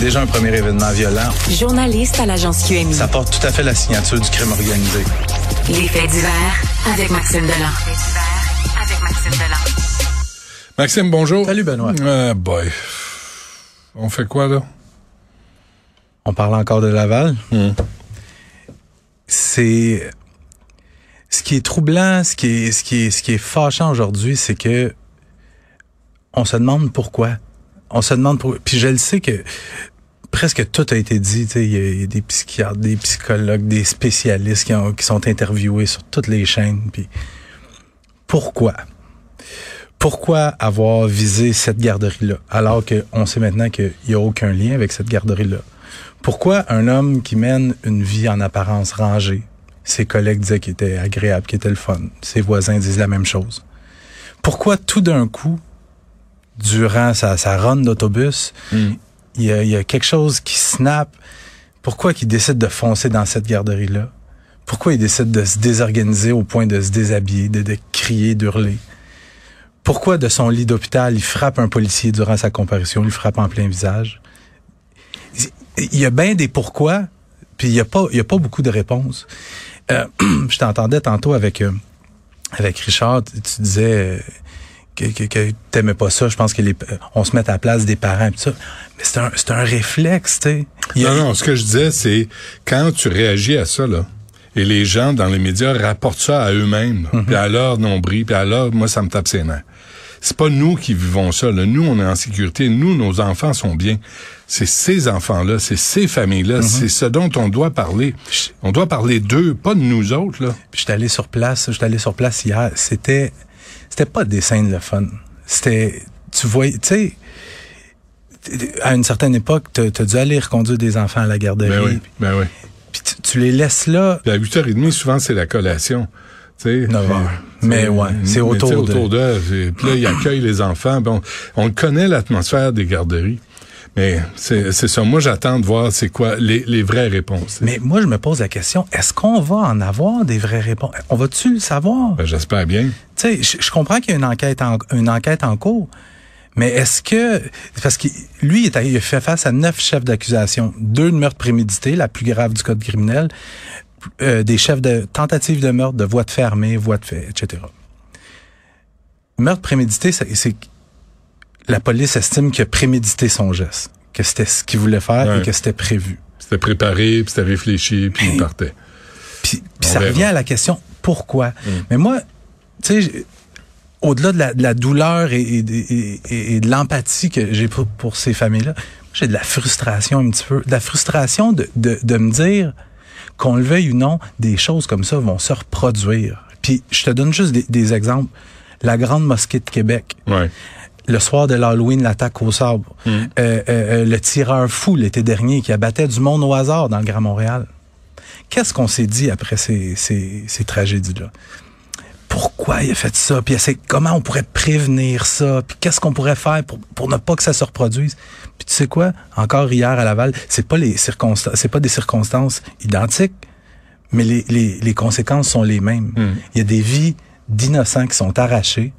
Déjà un premier événement violent. journaliste à l'agence QMI. Ça porte tout à fait la signature du crime organisé. Les faits divers avec Maxime Delan. avec Maxime Delan. Maxime, bonjour. Salut, Benoît. Euh, boy. On fait quoi, là? On parle encore de Laval? Hmm. C'est ce qui est troublant, ce qui est, ce qui est, ce qui est fâchant aujourd'hui, c'est que on se demande pourquoi. On se demande pourquoi. Puis je le sais que presque tout a été dit. Il y, a- des psychiatres, des psychologues, des spécialistes qui, ont- qui sont interviewés sur toutes les chaînes. Pourquoi? Pourquoi avoir visé cette garderie-là, alors qu'on sait maintenant qu'il n'y a aucun lien avec cette garderie-là? Pourquoi un homme qui mène une vie en apparence rangée, ses collègues disaient qu'il était agréable, qu'il était le fun, ses voisins disent la même chose? Pourquoi tout d'un coup, durant sa, sa run d'autobus, il, y a, quelque chose qui snap? Pourquoi il décide de foncer dans cette garderie-là? Pourquoi il décide de se désorganiser au point de se déshabiller, de, crier, d'hurler? Pourquoi de son lit d'hôpital, il frappe un policier durant sa comparution, il frappe en plein visage? Il y a bien des pourquoi, puis il y a pas, a beaucoup de réponses. Euh, je t'entendais tantôt avec euh, Richard, tu tu disais euh, que, que, que t'aimais pas ça. Je pense que les, euh, on se met à la place des parents et tout ça. Mais c'est un, c'est un réflexe, tu sais. Non, non, ce que je disais, c'est quand tu réagis à ça, là, et les gens dans les médias rapportent ça à eux-mêmes, Mhm. puis à leur nombril, puis à leur, moi, ça me tape ses nerfs. C'est pas nous qui vivons ça. Là. Nous, on est en sécurité. Nous, nos enfants sont bien. C'est ces enfants-là, c'est ces familles-là, Mhm. c'est ce dont on doit parler. On doit parler d'eux, pas de nous autres. Là. Puis j'étais allé sur place, j'étais allé sur place hier. C'était, c'était pas des scènes de fun. C'était, tu vois, tu sais, à une certaine époque, t'as as dû aller reconduire des enfants à la garderie. Ben oui, ben oui. Puis tu, tu les laisses là. À 8h30, souvent, c'est la collation. Tu sais, 9 heures. Mais tu ouais, c'est autour tu de- autour d'eux. c'est- Puis là, ils accueillent les enfants. Bon, on connaît l'atmosphère des garderies. Mais c'est c'est ça. Moi, j'attends de voir c'est quoi les, les vraies réponses. Mais moi, je me pose la question, est-ce qu'on va en avoir des vraies réponses? On va-tu le savoir? Ben, J'espère bien. Tu sais, je, comprends qu'il y a une enquête en, une enquête en cours, mais est-ce que parce que lui il, a fait face à neuf chefs d'accusation, deux de meurtre prémédité, la plus grave du code criminel, euh, des chefs de tentative de meurtre, de voie de fermée, voie de fait, etc. Meurtre prémédité, c'est la police estime qu'il a prémédité son geste, que c'était ce qu'il voulait faire Ouais. et que c'était prévu. C'était préparé, puis c'était réfléchi, puis il partait. Puis, ça verra. revient à la question pourquoi? Mais moi, tu sais, au-delà de la, de la douleur et, et, et- et- et de l'empathie que j'ai pour, pour ces familles-là, j'ai de la frustration un petit peu. De la frustration de, de, de me dire qu'on le veuille ou non, des choses comme ça vont se reproduire. Puis je te donne juste des, des exemples. La Grande Mosquée de Québec, Ouais. le soir de l'Halloween, l'attaque au sabre. Euh, euh, euh, le tireur fou l'été dernier qui abattait du monde au hasard dans le Grand Montréal. Qu'est-ce qu'on s'est dit après ces, ces, ces tragédies-là? Pourquoi il a fait ça? Puis comment on pourrait prévenir ça? Puis qu'est-ce qu'on pourrait faire pour, pour ne pas que ça se reproduise? Puis tu sais quoi? Encore hier à Laval, c'est pas les circonstances, c'est pas des circonstances identiques, mais les, les, les conséquences sont les mêmes. Il y a des vies d'innocents qui sont arrachées.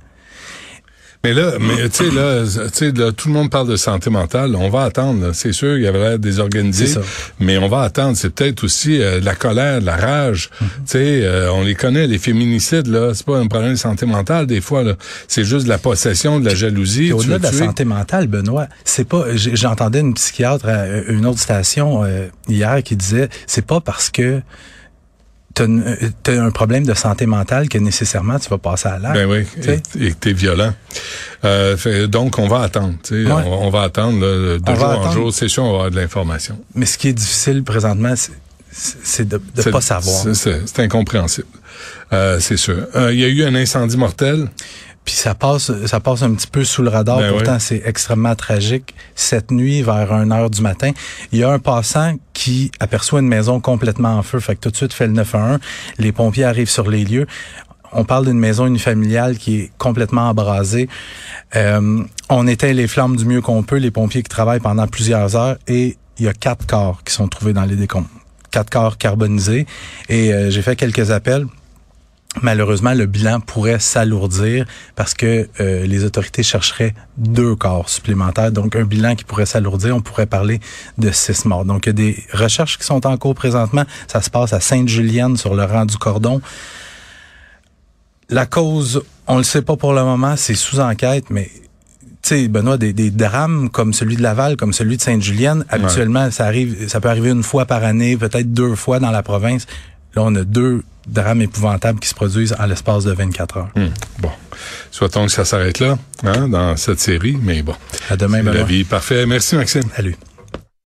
Mais là, mais tu sais là, tu sais là, tout le monde parle de santé mentale. On va attendre. là. C'est sûr, il y avait l'air désorganisé, mais on va attendre. C'est peut-être aussi euh, la colère, de la rage. Mhm. Tu sais, euh, on les connaît, les féminicides là. C'est pas un problème de santé mentale des fois. là. C'est juste de la possession, de la jalousie. Au-delà de la santé mentale, Benoît, c'est pas. J'entendais une psychiatre à une autre station euh, hier qui disait, c'est pas parce que t'as une- euh, t'as un problème de santé mentale que nécessairement tu vas passer à l'acte. Ben oui, tu et, que t'es violent. Euh, fait- donc, on va attendre. tu. Ouais. On, on va attendre là, de On jour en jour. C'est sûr, on va avoir de l'information. Mais ce qui est difficile présentement, c'est- de ne pas savoir. c'est incompréhensible. Euh, c'est sûr. Euh, Il y a eu un incendie mortel. Puis ça passe, ça passe un petit peu sous le radar. Ben Pourtant, c'est extrêmement tragique. Cette nuit, vers 1 heure du matin, il y a un passant qui aperçoit une maison complètement en feu. Fait que tout de suite fait le 911. Les pompiers arrivent sur les lieux. On parle d'une maison unifamiliale qui est complètement embrasée. Euh, on éteint les flammes du mieux qu'on peut. Les pompiers qui travaillent pendant plusieurs heures et il y a quatre corps qui sont trouvés dans les décombres. Quatre corps carbonisés. Et euh, j'ai fait quelques appels. Malheureusement, le bilan pourrait s'alourdir parce que euh, les autorités chercheraient deux corps supplémentaires. Donc, un bilan qui pourrait s'alourdir, on pourrait parler de six morts. Donc, il y a des recherches qui sont en cours présentement. Ça se passe à Sainte-Julienne, sur le rang du cordon. La cause, on le sait pas pour le moment, c'est sous enquête, mais tu sais, Benoît, des, des drames comme celui de Laval, comme celui de Sainte-Julienne, habituellement, ça arrive, ça peut arriver une fois par année, peut-être deux fois dans la province. Là, on a deux drames épouvantables qui se produisent en l'espace de 24 heures. Hum, Bon, souhaitons que ça s'arrête là, hein, dans cette série, mais bon. À demain, la vie. Parfait. Merci, Maxime. Salut.